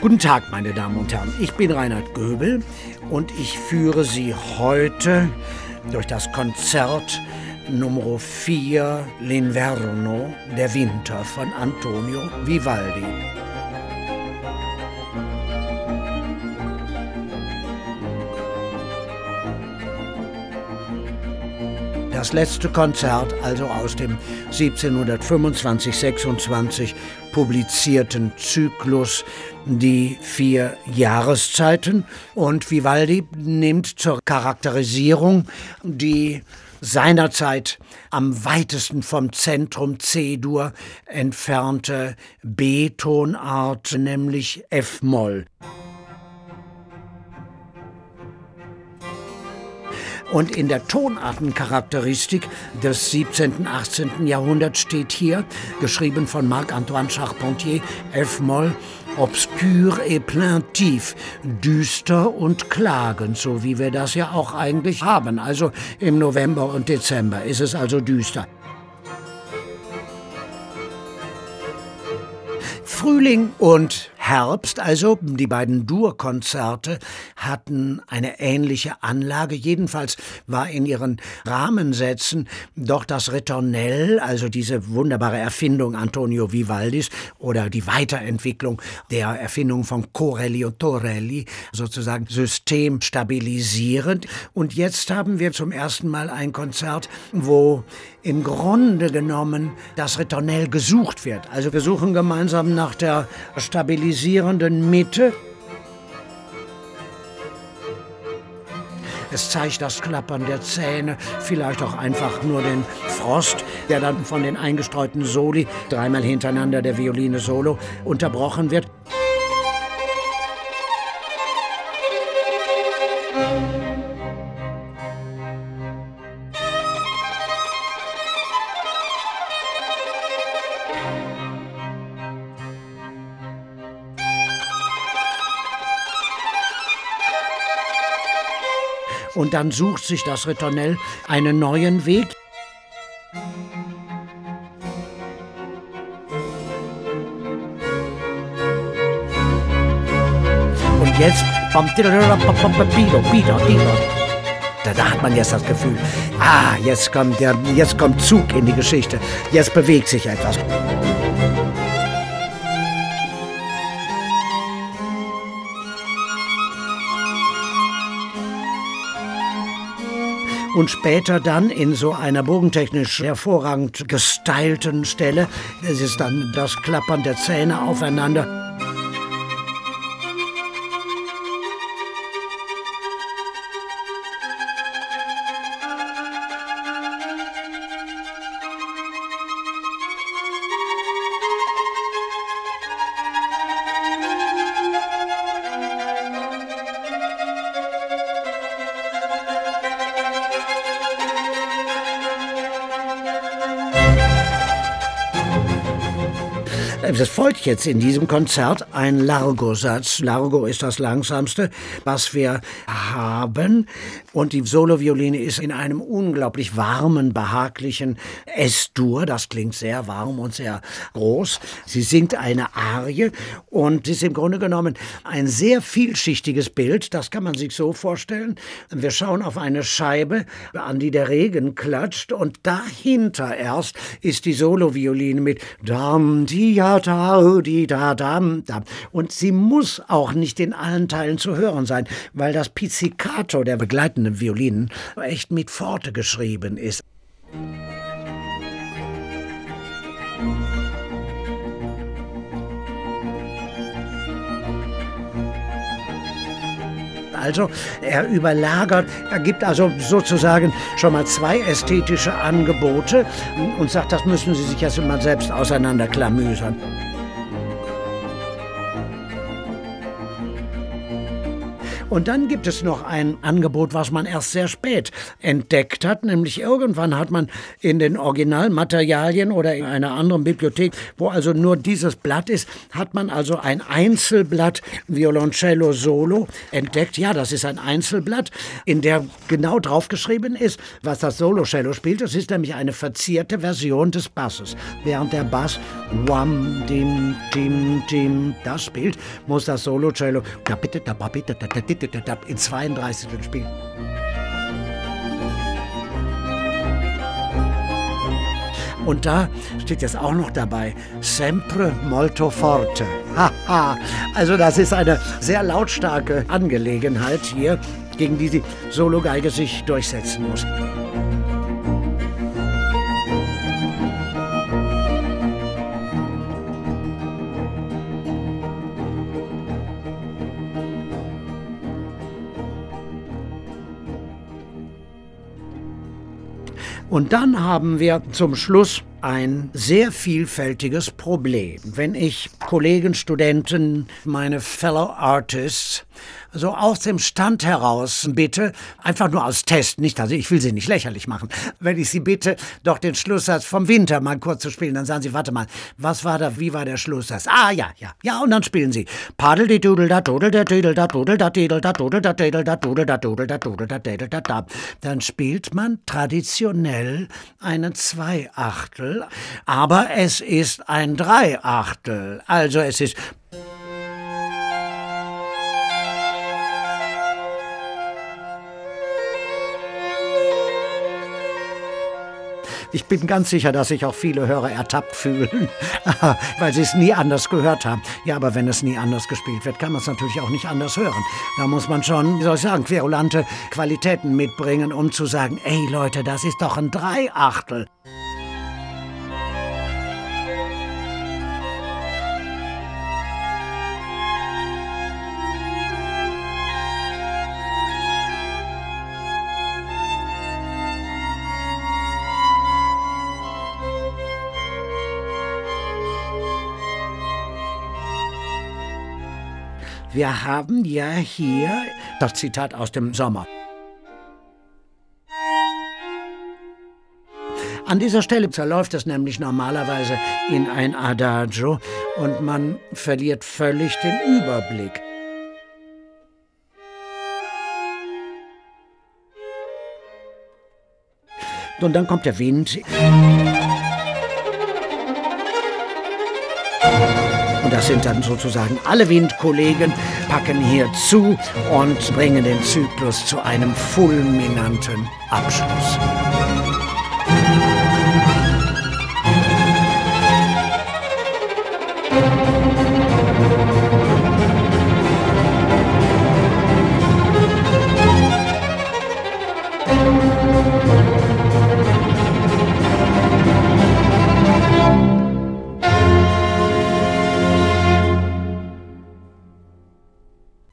Guten Tag, meine Damen und Herren. Ich bin Reinhard Göbel und ich führe Sie heute durch das Konzert Nummer 4 L'Inverno, der Winter von Antonio Vivaldi. Das letzte Konzert, also aus dem 1725-26 publizierten Zyklus Die vier Jahreszeiten. Und Vivaldi nimmt zur Charakterisierung die seinerzeit am weitesten vom Zentrum C-Dur entfernte B-Tonart, nämlich F-Moll. Und in der Tonartencharakteristik des 17., 18. Jahrhunderts steht hier, geschrieben von Marc-Antoine Charpentier, F-Moll, obscur et plaintif, düster und klagend, so wie wir das ja auch eigentlich haben. Also im November und Dezember ist es also düster. Frühling und Herbst, also die beiden Dur-Konzerte, hatten eine ähnliche Anlage. Jedenfalls war in ihren Rahmensätzen doch das Ritornell, also diese wunderbare Erfindung Antonio Vivaldis oder die Weiterentwicklung der Erfindung von Corelli und Torelli, sozusagen systemstabilisierend. Und jetzt haben wir zum ersten Mal ein Konzert, wo im Grunde genommen das Ritornell gesucht wird. Also wir suchen gemeinsam nach der Stabilisierung stabilisierenden Mitte. Es zeigt das Klappern der Zähne, vielleicht auch einfach nur den Frost, der dann von den eingestreuten Soli, dreimal hintereinander der Violine Solo, unterbrochen wird. Und dann sucht sich das Ritornell einen neuen Weg. Und jetzt da, hat man jetzt das Gefühl, ah, jetzt kommt, der, jetzt kommt Zug in die Geschichte, jetzt bewegt sich etwas. Und später dann in so einer bogentechnisch hervorragend gestylten Stelle. Es ist dann das Klappern der Zähne aufeinander. Es folgt jetzt in diesem Konzert ein Largo-Satz. Largo ist das langsamste, was wir haben. Und die Solovioline ist in einem unglaublich warmen, behaglichen S-Dur. Das klingt sehr warm und sehr groß. Sie singt eine Arie und ist im Grunde genommen ein sehr vielschichtiges Bild. Das kann man sich so vorstellen. Wir schauen auf eine Scheibe, an die der Regen klatscht und dahinter erst ist die Solovioline mit Dam, Dia, da, di, da, dam, dam. Und sie muss auch nicht in allen Teilen zu hören sein, weil das Pizzicato der begleitenden Violinen echt mit Pforte geschrieben ist. Also er überlagert, er gibt also sozusagen schon mal zwei ästhetische Angebote und sagt, das müssen Sie sich erst mal selbst Und dann gibt es noch ein Angebot, was man erst sehr spät entdeckt hat, nämlich irgendwann hat man in den Originalmaterialien oder in einer anderen Bibliothek, wo also nur dieses Blatt ist, hat man also ein Einzelblatt Violoncello Solo entdeckt. Ja, das ist ein Einzelblatt, in der genau draufgeschrieben ist, was das Solo-Cello spielt. Es ist nämlich eine verzierte Version des Basses. Während der Bass wam, dim, dim, dim, das spielt, muss das Solo-Cello in 32 spielen. Und da steht jetzt auch noch dabei, sempre molto forte. Haha. also das ist eine sehr lautstarke Angelegenheit hier, gegen die die Sologeige sich durchsetzen muss. Und dann haben wir zum Schluss ein sehr vielfältiges Problem. Wenn ich Kollegen, Studenten, meine Fellow Artists so aus dem Stand heraus bitte, einfach nur aus Test, nicht, also ich will sie nicht lächerlich machen, wenn ich sie bitte, doch den Schlusssatz vom Winter mal kurz zu spielen, dann sagen sie, warte mal, was war da, wie war der Schlusssatz? Ah, ja, ja, ja, und dann spielen sie Padel die Dudel da Dudel da Dudel da Dudel da Dudel da Dudel da Dudel da Dudel da Dudel da Dudel da Dudel da da. Dann spielt man traditionell einen Zweiachtel, aber es ist ein Dreiachtel. Also es ist Ich bin ganz sicher, dass sich auch viele Hörer ertappt fühlen, weil sie es nie anders gehört haben. Ja, aber wenn es nie anders gespielt wird, kann man es natürlich auch nicht anders hören. Da muss man schon, wie soll ich sagen, querulante Qualitäten mitbringen, um zu sagen, ey Leute, das ist doch ein Dreiachtel. Wir haben ja hier das Zitat aus dem Sommer. An dieser Stelle zerläuft es nämlich normalerweise in ein Adagio und man verliert völlig den Überblick. Und dann kommt der Wind. Und das sind dann sozusagen alle Windkollegen, packen hier zu und bringen den Zyklus zu einem fulminanten Abschluss.